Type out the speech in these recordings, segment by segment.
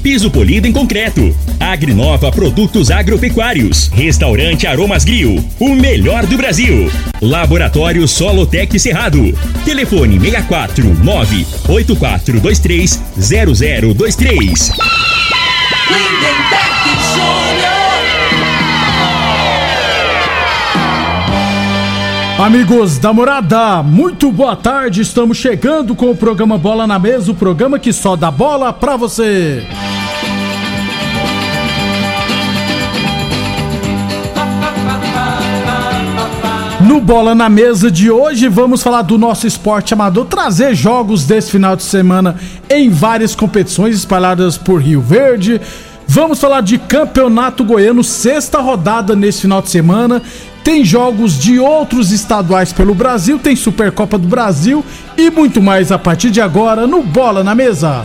piso polido em concreto. Agrinova Produtos Agropecuários. Restaurante Aromas Grill, o melhor do Brasil. Laboratório Solotec Cerrado. Telefone 64 98423 0023. Amigos da morada, muito boa tarde. Estamos chegando com o programa Bola na Mesa o programa que só dá bola pra você. No Bola na Mesa de hoje, vamos falar do nosso esporte amador, trazer jogos desse final de semana em várias competições espalhadas por Rio Verde. Vamos falar de Campeonato Goiano, sexta rodada nesse final de semana. Tem jogos de outros estaduais pelo Brasil, tem Supercopa do Brasil e muito mais a partir de agora no Bola na Mesa.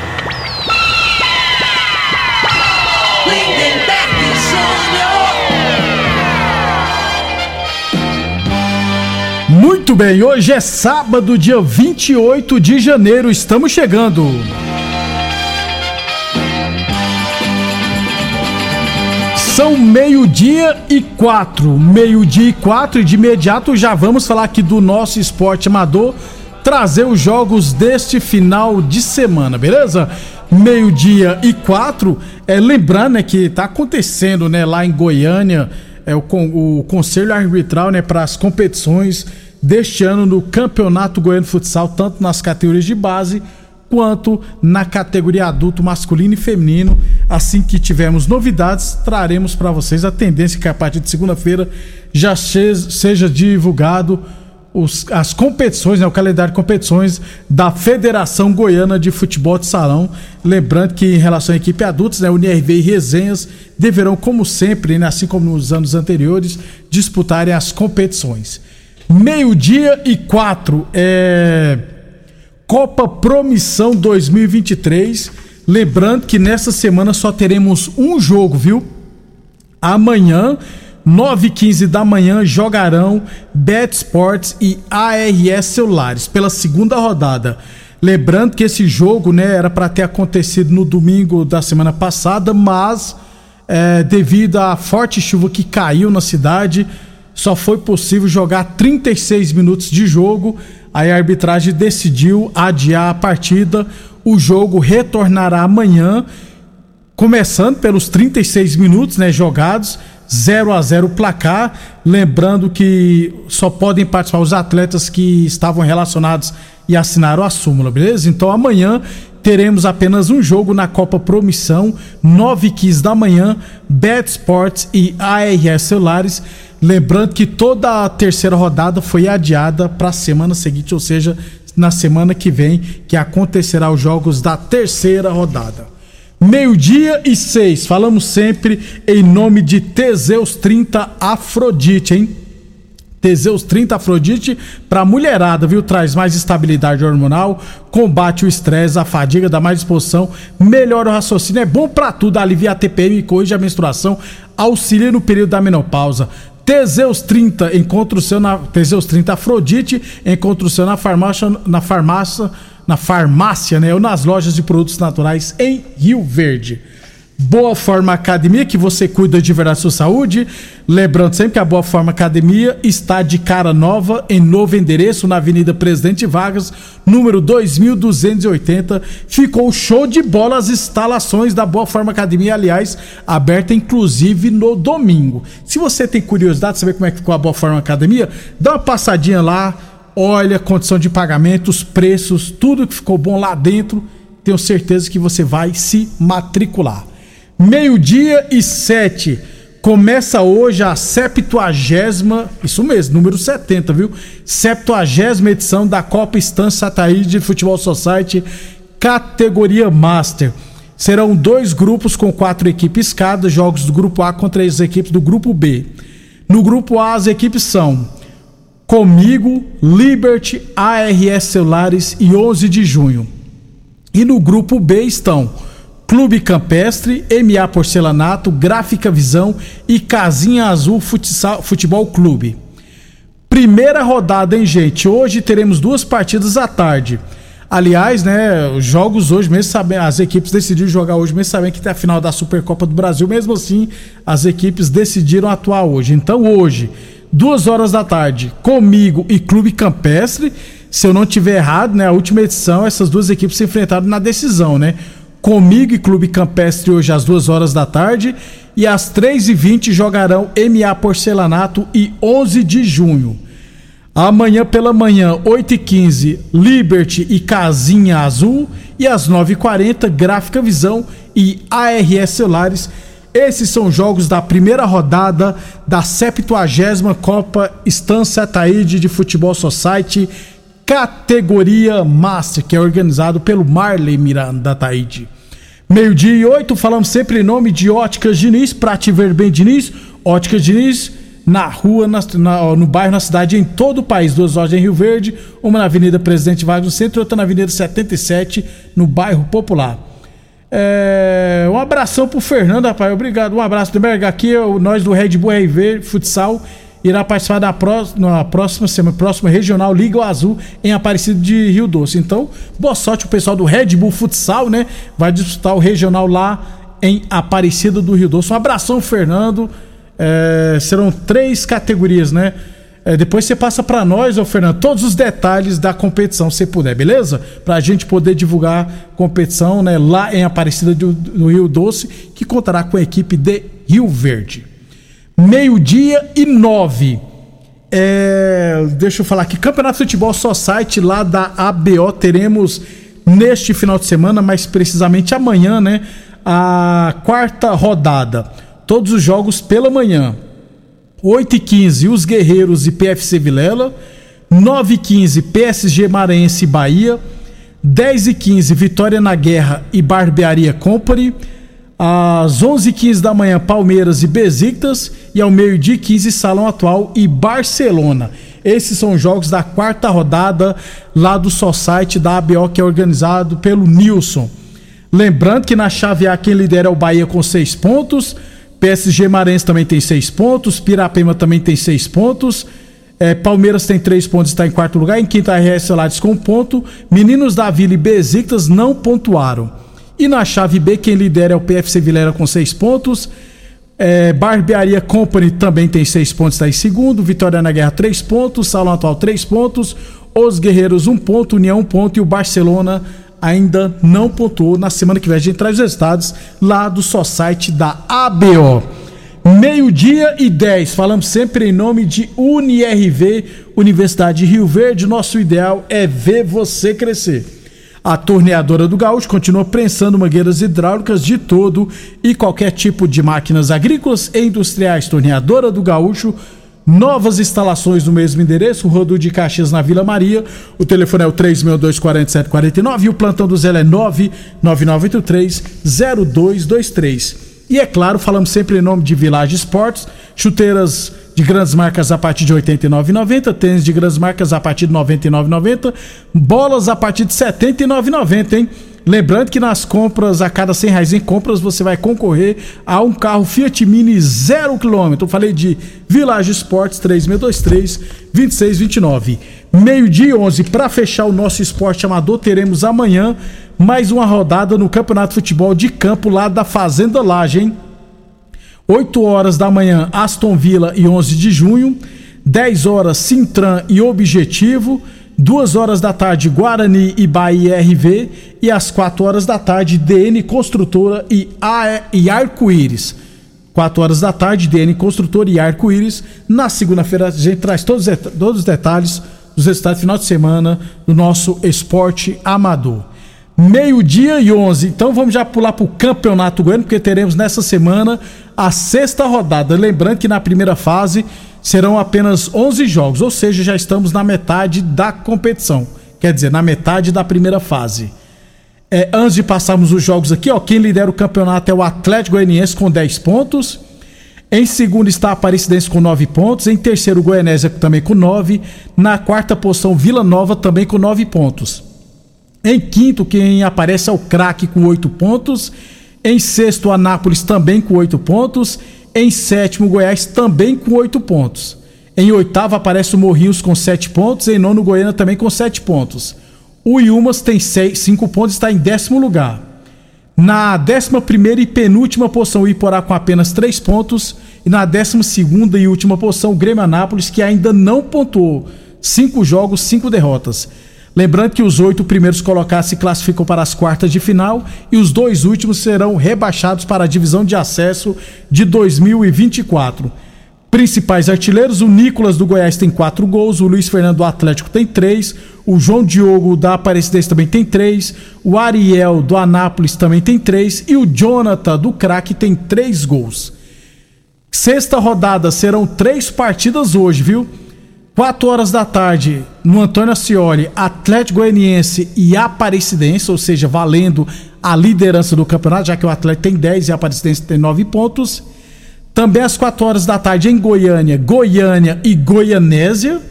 Muito bem, hoje é sábado, dia 28 de janeiro, estamos chegando. São meio-dia e quatro. Meio-dia e quatro, e de imediato já vamos falar aqui do nosso esporte amador, trazer os jogos deste final de semana, beleza? Meio-dia e quatro, é, lembrando né, que tá acontecendo né, lá em Goiânia é, o, o Conselho Arbitral né, para as competições deste ano no Campeonato Goiano Futsal, tanto nas categorias de base quanto na categoria adulto masculino e feminino. Assim que tivermos novidades, traremos para vocês a tendência que a partir de segunda-feira já seja divulgado os, as competições, né, o calendário de competições da Federação Goiana de Futebol de Salão. Lembrando que em relação à equipe adultos, né, o NRV e Resenhas deverão, como sempre, né, assim como nos anos anteriores, disputarem as competições. Meio-dia e quatro é Copa Promissão 2023. Lembrando que nessa semana só teremos um jogo, viu? Amanhã, 9 h 15 da manhã, jogarão Bet Sports e ARS Celulares pela segunda rodada. Lembrando que esse jogo né, era para ter acontecido no domingo da semana passada, mas é, devido à forte chuva que caiu na cidade, só foi possível jogar 36 minutos de jogo. Aí a arbitragem decidiu adiar a partida. O jogo retornará amanhã, começando pelos 36 minutos né, jogados. 0 a 0 placar. Lembrando que só podem participar os atletas que estavam relacionados e assinaram a súmula, beleza? Então amanhã teremos apenas um jogo na Copa Promissão, 9 h 15 da manhã, Bet Sports e ARS Celulares. Lembrando que toda a terceira rodada foi adiada para a semana seguinte, ou seja, na semana que vem, que acontecerá os jogos da terceira rodada. Meio-dia e seis, falamos sempre em nome de Teseus 30 Afrodite, hein? Teseus 30 Afrodite para mulherada, viu? Traz mais estabilidade hormonal, combate o estresse, a fadiga, dá mais disposição, melhora o raciocínio, é bom para tudo, alivia a TPM, corrige a menstruação, auxilia no período da menopausa. Teseus 30, encontra o seu na Teseus 30 Afrodite, encontra o seu na farmácia, na farmácia, na farmácia, né, ou nas lojas de produtos naturais em Rio Verde. Boa Forma Academia, que você cuida de verdade da sua saúde. Lembrando sempre que a Boa Forma Academia está de cara nova, em novo endereço, na Avenida Presidente Vargas, número 2280. Ficou show de bola as instalações da Boa Forma Academia, aliás, aberta inclusive no domingo. Se você tem curiosidade de saber como é que ficou a Boa Forma Academia, dá uma passadinha lá, olha a condição de pagamento, os preços, tudo que ficou bom lá dentro tenho certeza que você vai se matricular. Meio-dia e sete. Começa hoje a 70, isso mesmo, número 70, viu? 70 edição da Copa Estância Ataíde de Futebol Society, categoria Master. Serão dois grupos com quatro equipes cada, jogos do grupo A contra as equipes do grupo B. No grupo A, as equipes são Comigo, Liberty, ARS Celulares e 11 de junho. E no grupo B estão Clube Campestre, MA Porcelanato, Gráfica Visão e Casinha Azul Futsal, Futebol Clube. Primeira rodada, hein, gente? Hoje teremos duas partidas à tarde. Aliás, né, os jogos hoje, mesmo sabendo, as equipes decidiram jogar hoje, mesmo sabendo que tem a final da Supercopa do Brasil, mesmo assim, as equipes decidiram atuar hoje. Então, hoje, duas horas da tarde, comigo e Clube Campestre. Se eu não tiver errado, né, a última edição, essas duas equipes se enfrentaram na decisão, né? Comigo e Clube Campestre hoje às duas horas da tarde. E às três e vinte jogarão MA Porcelanato e 11 de junho. Amanhã pela manhã, 8 e 15 Liberty e Casinha Azul. E às 9 e 40 Gráfica Visão e ARS Celulares. Esses são jogos da primeira rodada da 70 Copa Estância Taíde de Futebol Society, categoria Master, que é organizado pelo Marley Miranda Taíde. Meio-dia e oito, falamos sempre em nome de Óticas Diniz, pra te ver bem Diniz, Óticas Diniz, na rua, na, na, no bairro, na cidade, em todo o país. Duas lojas em Rio Verde, uma na Avenida Presidente Vargas no centro outra na Avenida 77, no bairro Popular. É, um abração pro Fernando, rapaz. Obrigado. Um abraço. Berg, aqui nós do Red Bull RV Futsal irá participar da próxima, próxima semana, próxima regional Liga Azul em Aparecido de Rio Doce. Então, boa sorte o pessoal do Red Bull Futsal, né? Vai disputar o regional lá em Aparecida do Rio Doce. Um abração, Fernando. É, serão três categorias, né? É, depois você passa para nós, ô Fernando, todos os detalhes da competição, se puder, beleza? Para a gente poder divulgar competição né, lá em Aparecida do, do Rio Doce, que contará com a equipe de Rio Verde. Meio-dia e nove. É, deixa eu falar aqui, Campeonato de Futebol Society lá da ABO, teremos neste final de semana, mais precisamente amanhã, né? A quarta rodada. Todos os jogos pela manhã. 8 e 15 os Guerreiros e PFC Vilela, 9 e 15 PSG Maranhense e Bahia, 10 e 15 Vitória na Guerra e Barbearia Company, às 11 e 15 da manhã Palmeiras e Besiktas e ao meio-dia 15 Salão Atual e Barcelona. Esses são os jogos da quarta rodada lá do Society da ABO que é organizado pelo Nilson. Lembrando que na chave A quem lidera é o Bahia com 6 pontos, PSG Marense também tem seis pontos, Pirapema também tem seis pontos. É, Palmeiras tem três pontos, está em quarto lugar. Em quinta, RS Celades com um ponto. Meninos da Vila e Besiktas não pontuaram. E na chave B, quem lidera é o PFC Vilera com seis pontos. É, Barbearia Company também tem seis pontos, está em segundo. Vitória na Guerra, três pontos. Salão Atual, três pontos. Os Guerreiros, um ponto. União, um ponto. E o Barcelona ainda não pontuou. Na semana que vem a gente traz os resultados lá do só site da ABO. Meio-dia e 10, falamos sempre em nome de UniRV, Universidade de Rio Verde. Nosso ideal é ver você crescer. A torneadora do Gaúcho continua prensando mangueiras hidráulicas de todo e qualquer tipo de máquinas agrícolas e industriais. Torneadora do Gaúcho Novas instalações no mesmo endereço, Rodo de Caxias na Vila Maria. O telefone é o 3624749 e o plantão do Zé é 999830223. E é claro, falamos sempre em nome de Village Esportes, chuteiras de grandes marcas a partir de R$ 89,90, tênis de grandes marcas a partir de R$ 99,90, bolas a partir de R$ 79,90, hein? Lembrando que nas compras, a cada 100 reais em compras, você vai concorrer a um carro Fiat Mini 0 km. Eu falei de Village Esportes 3623-2629. Meio-dia 11, para fechar o nosso esporte amador, teremos amanhã mais uma rodada no Campeonato de Futebol de Campo lá da Fazenda Laje, hein? 8 horas da manhã, Aston Villa e 11 de junho. 10 horas, Sintran e Objetivo. Duas horas da tarde, Guarani e Bahia RV. E às quatro horas da tarde, DN Construtora e, e Arco-Íris. 4 horas da tarde, DN Construtora e Arco-Íris. Na segunda-feira, a gente traz todos, todos os detalhes dos resultados do final de semana do nosso esporte amador. Meio-dia e 11. Então vamos já pular para o Campeonato Goiano, porque teremos nessa semana a sexta rodada. Lembrando que na primeira fase serão apenas 11 jogos, ou seja, já estamos na metade da competição. Quer dizer, na metade da primeira fase. É, antes de passarmos os jogos aqui, ó, quem lidera o campeonato é o Atlético Goianiense com 10 pontos. Em segundo está a Aparecidense com 9 pontos. Em terceiro, o Goianésia também com 9. Na quarta posição, Vila Nova também com 9 pontos. Em quinto, quem aparece é o Craque com 8 pontos. Em sexto, Anápolis também com 8 pontos. Em sétimo, Goiás também com 8 pontos. Em oitavo aparece o Morrinhos com 7 pontos. Em nono, Goiânia também com 7 pontos. O Iumas tem 5 pontos e está em décimo lugar. Na 11 e penúltima posição, o Iporá com apenas 3 pontos. E na 12 e última posição, o Grêmio Anápolis, que ainda não pontuou. 5 jogos, 5 derrotas. Lembrando que os oito primeiros colocados se classificam para as quartas de final e os dois últimos serão rebaixados para a divisão de acesso de 2024. Principais artilheiros: o Nicolas do Goiás tem quatro gols, o Luiz Fernando do Atlético tem três, o João Diogo da Aparecidense também tem três, o Ariel do Anápolis também tem três e o Jonathan do Crack tem três gols. Sexta rodada serão três partidas hoje, viu? Quatro horas da tarde no Antônio Ascioli, Atlético Goianiense e Aparecidense, ou seja, valendo a liderança do campeonato, já que o Atlético tem 10 e a Aparecidense tem 9 pontos. Também às 4 horas da tarde em Goiânia, Goiânia e Goianésia.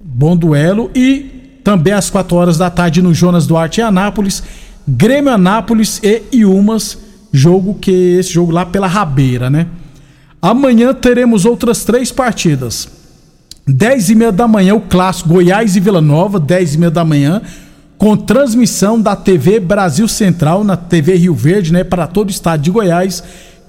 Bom duelo. E também às 4 horas da tarde no Jonas Duarte em Anápolis, Grêmio Anápolis e Iumas. Jogo que esse jogo lá pela Rabeira, né? Amanhã teremos outras três partidas. 10 e meia da manhã, o clássico Goiás e Vila Nova, 10 e meia da manhã, com transmissão da TV Brasil Central, na TV Rio Verde, né, para todo o estado de Goiás.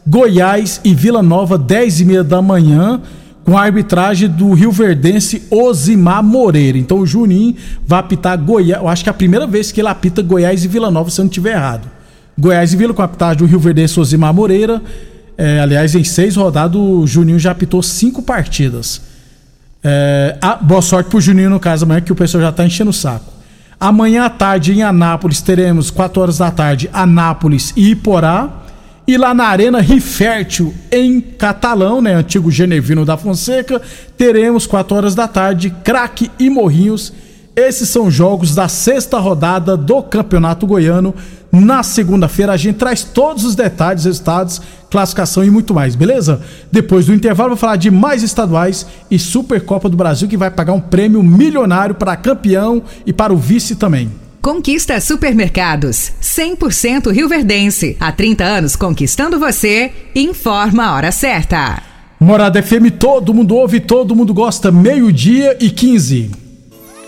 Goiás e Vila Nova, 10 e meia da manhã, com a arbitragem do Rio Verdense Osimar Moreira. Então o Juninho vai apitar Goiás. Eu acho que é a primeira vez que ele apita Goiás e Vila Nova, se eu não estiver errado. Goiás e Vila com a apitagem do Rio Verdense Osimar Moreira. É, aliás, em seis rodadas, o Juninho já apitou cinco partidas. É, a, boa sorte pro Juninho no caso amanhã, que o pessoal já tá enchendo o saco. Amanhã à tarde em Anápolis teremos, 4 horas da tarde, Anápolis e Iporá. E lá na Arena Rifértil, em Catalão, né, antigo Genevino da Fonseca, teremos 4 horas da tarde, Craque e Morrinhos. Esses são jogos da sexta rodada do Campeonato Goiano. Na segunda-feira a gente traz todos os detalhes, resultados, classificação e muito mais, beleza? Depois do intervalo vou falar de mais estaduais e Supercopa do Brasil que vai pagar um prêmio milionário para campeão e para o vice também. Conquista Supermercados, 100% Rio Verdense. Há 30 anos conquistando você. Informa a hora certa. Morada FM, todo mundo ouve, todo mundo gosta. Meio-dia e 15.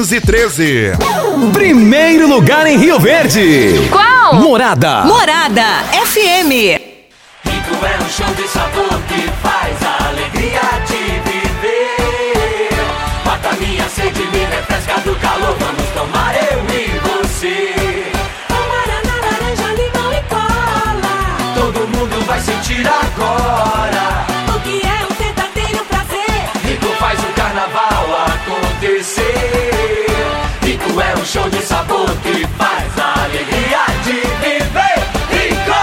1513. Primeiro lugar em Rio Verde. Qual? Morada. Morada FM. Rico é um show de sabor que faz a alegria de viver. Mata minha sede, me refresca do calor. Vamos tomar eu e você. Amarana, laranja, limão e cola. Todo mundo vai sentir agora. O que é um verdadeiro prazer? Rico faz sabor que faz alegria de viver. Rico!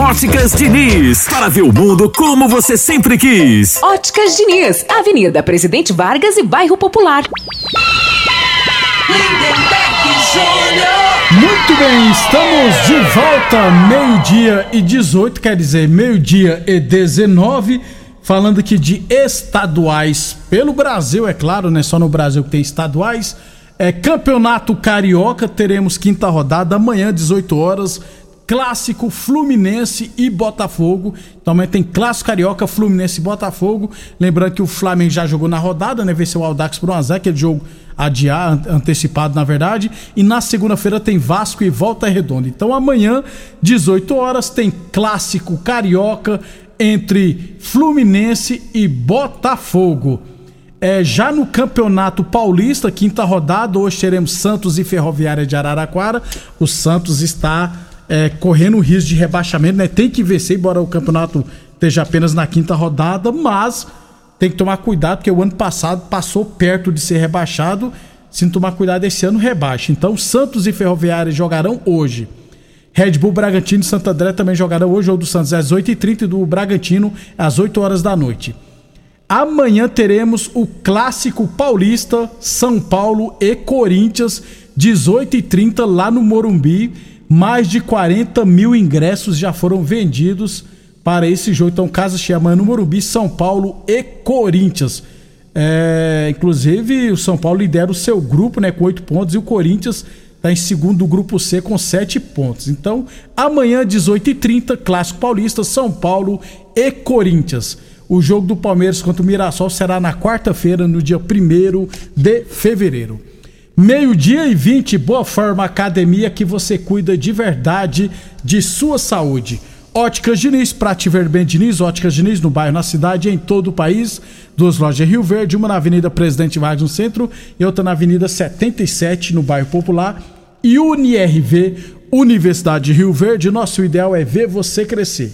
Óticas Diniz, para ver o mundo como você sempre quis. Óticas Diniz, Avenida Presidente Vargas e Bairro Popular. Muito bem, estamos de volta, meio-dia e 18, quer dizer, meio-dia e 19, falando aqui de estaduais pelo Brasil, é claro, não é só no Brasil que tem estaduais. É Campeonato Carioca, teremos quinta rodada amanhã, 18 horas. Clássico Fluminense e Botafogo. Também tem Clássico Carioca, Fluminense e Botafogo. Lembrando que o Flamengo já jogou na rodada, né? Venceu o Aldax por 1x0, aquele jogo adiar, an- antecipado na verdade. E na segunda-feira tem Vasco e Volta Redonda. Então amanhã, 18 horas, tem Clássico Carioca entre Fluminense e Botafogo. É, já no Campeonato Paulista, quinta rodada, hoje teremos Santos e Ferroviária de Araraquara. O Santos está é, correndo o risco de rebaixamento, né? Tem que vencer, embora o campeonato esteja apenas na quinta rodada, mas tem que tomar cuidado, porque o ano passado passou perto de ser rebaixado. Se não tomar cuidado, esse ano rebaixa. Então, Santos e Ferroviária jogarão hoje. Red Bull Bragantino e Santo André também jogarão hoje. O do Santos às 8h30 e do Bragantino às 8 horas da noite. Amanhã teremos o clássico paulista São Paulo e Corinthians, 18h30 lá no Morumbi. Mais de 40 mil ingressos já foram vendidos para esse jogo. Então, casa cheia amanhã no Morumbi, São Paulo e Corinthians. É, inclusive, o São Paulo lidera o seu grupo né, com oito pontos e o Corinthians está em segundo do grupo C com sete pontos. Então, amanhã, 18h30, Clássico Paulista, São Paulo e Corinthians. O jogo do Palmeiras contra o Mirassol será na quarta-feira, no dia 1 de fevereiro. Meio-dia e 20, Boa Forma Academia, que você cuida de verdade de sua saúde. Óticas Diniz, pra te ver bem Diniz, Óticas Diniz no bairro, na cidade em todo o país. Duas lojas em Rio Verde, uma na Avenida Presidente Vargas no centro e outra na Avenida 77 no bairro Popular. E UniRV, Universidade de Rio Verde, nosso ideal é ver você crescer.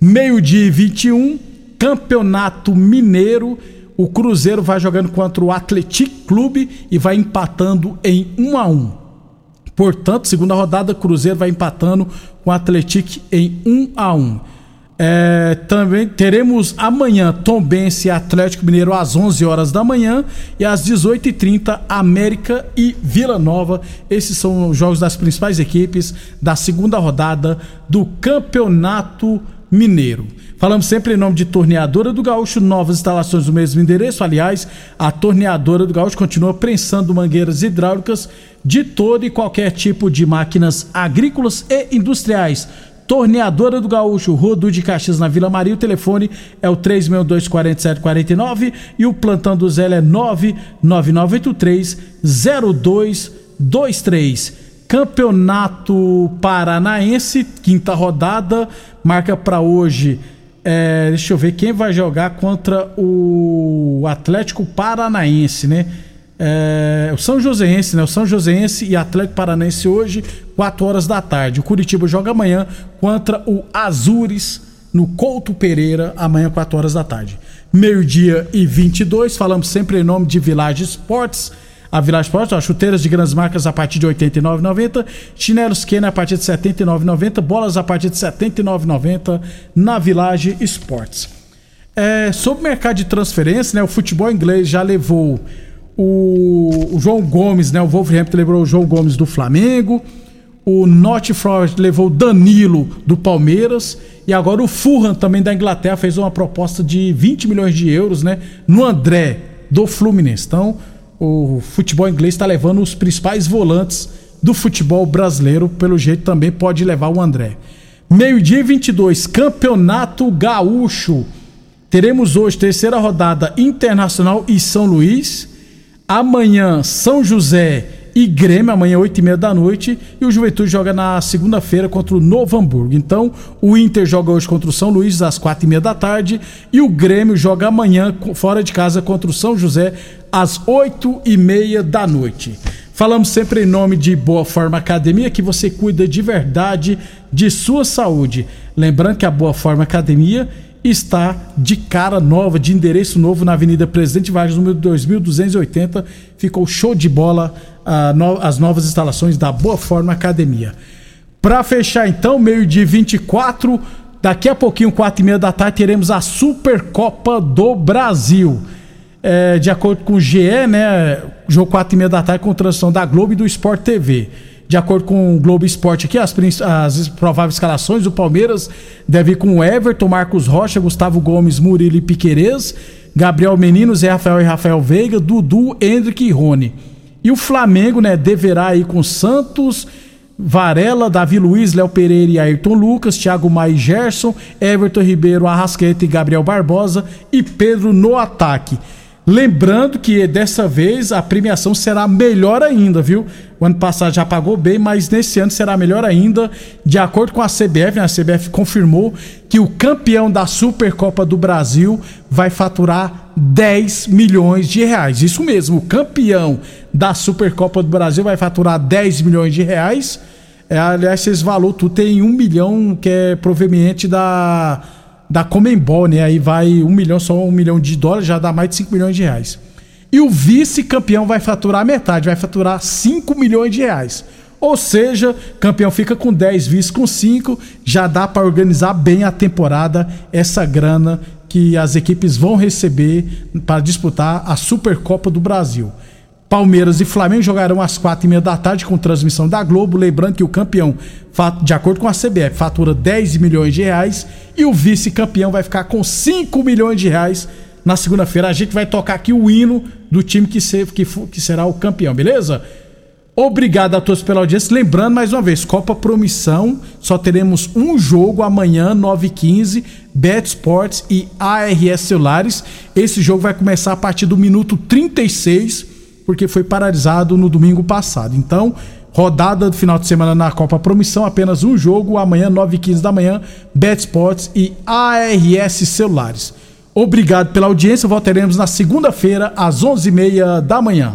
Meio-dia e 21, Campeonato Mineiro. O Cruzeiro vai jogando contra o Atlético Clube e vai empatando em 1 a 1. Portanto, segunda rodada, Cruzeiro vai empatando com o Atlético em 1 a 1. É, também teremos amanhã Tombense e Atlético Mineiro às 11 horas da manhã e às 18h30 América e Vila Nova. Esses são os jogos das principais equipes da segunda rodada do Campeonato Mineiro. Falamos sempre em nome de Torneadora do Gaúcho, novas instalações do mesmo endereço. Aliás, a Torneadora do Gaúcho continua prensando mangueiras hidráulicas de todo e qualquer tipo de máquinas agrícolas e industriais. Torneadora do Gaúcho, Rodo de Caxias na Vila Maria. O telefone é o 3624749 e o plantão do Zé é 999830223. Campeonato Paranaense, quinta rodada, marca para hoje. é, deixa eu ver quem vai jogar contra o Atlético Paranaense, né? É, o São Joséense, né? O São Joséense e Atlético Paranense hoje, 4 horas da tarde. O Curitiba joga amanhã contra o Azures no Couto Pereira, amanhã, 4 horas da tarde. Meio-dia e 22, falamos sempre em nome de Village Sports. A Village Sports, ó, chuteiras de grandes marcas a partir de R$ 89,90, chinelos Kenner a partir de R$ 79,90, bolas a partir de R$ 79,90 na Village Sports. É, sobre o mercado de transferência, né, o futebol inglês já levou o, o João Gomes, né, o Wolverhampton levou o João Gomes do Flamengo, o North Forest levou o Danilo do Palmeiras e agora o Fulham também da Inglaterra fez uma proposta de 20 milhões de euros, né, no André do Fluminense. Então, o futebol inglês está levando os principais volantes do futebol brasileiro, pelo jeito também pode levar o André. Meio-dia e 22, Campeonato Gaúcho. Teremos hoje terceira rodada Internacional e São Luís. Amanhã, São José e Grêmio, amanhã, 8 e meia da noite. E o Juventude joga na segunda-feira contra o Novo Hamburgo. Então, o Inter joga hoje contra o São Luís às quatro e meia da tarde. E o Grêmio joga amanhã, fora de casa, contra o São José, às oito e meia da noite. Falamos sempre em nome de Boa Forma Academia, que você cuida de verdade de sua saúde. Lembrando que a Boa Forma Academia está de cara nova, de endereço novo na Avenida Presidente Vargas, número 2280. Ficou show de bola no, as novas instalações da Boa Forma Academia. Para fechar então, meio-dia 24, daqui a pouquinho, 4 e meia da tarde, teremos a Supercopa do Brasil. É, de acordo com o GE, né? Jogo 4 e meia da tarde com transmissão da Globo e do Sport TV. De acordo com o Globo Esporte aqui, as, as prováveis escalações, o Palmeiras deve ir com Everton, Marcos Rocha, Gustavo Gomes, Murilo e Piquerez, Gabriel Menino, Zé Rafael e Rafael Veiga, Dudu, Hendrick e Rony. E o Flamengo, né, deverá ir com Santos, Varela, Davi Luiz, Léo Pereira e Ayrton Lucas, Thiago Maia e Gerson, Everton Ribeiro, Arrasqueta e Gabriel Barbosa e Pedro no ataque. Lembrando que dessa vez a premiação será melhor ainda, viu? O ano passado já pagou bem, mas nesse ano será melhor ainda. De acordo com a CBF, né? a CBF confirmou que o campeão da Supercopa do Brasil vai faturar 10 milhões de reais. Isso mesmo, o campeão da Supercopa do Brasil vai faturar 10 milhões de reais. É, aliás, esse valor tu tem um milhão que é proveniente da da Comembol, né? Aí vai um milhão, só um milhão de dólares, já dá mais de 5 milhões de reais. E o vice-campeão vai faturar metade, vai faturar 5 milhões de reais. Ou seja, campeão fica com 10, vice com 5, já dá para organizar bem a temporada, essa grana que as equipes vão receber para disputar a Supercopa do Brasil. Palmeiras e Flamengo jogarão às quatro e meia da tarde com transmissão da Globo. Lembrando que o campeão, de acordo com a CBF, fatura 10 milhões de reais e o vice-campeão vai ficar com 5 milhões de reais. Na segunda-feira a gente vai tocar aqui o hino do time que, ser, que, que será o campeão, beleza? Obrigado a todos pela audiência. Lembrando mais uma vez, Copa Promissão, só teremos um jogo amanhã, 9h15, Bet Sports e ARS Celulares. Esse jogo vai começar a partir do minuto 36 porque foi paralisado no domingo passado. Então, rodada do final de semana na Copa Promissão, apenas um jogo, amanhã, 9h15 da manhã, Bet Sports e ARS Celulares. Obrigado pela audiência, voltaremos na segunda-feira, às 11h30 da manhã.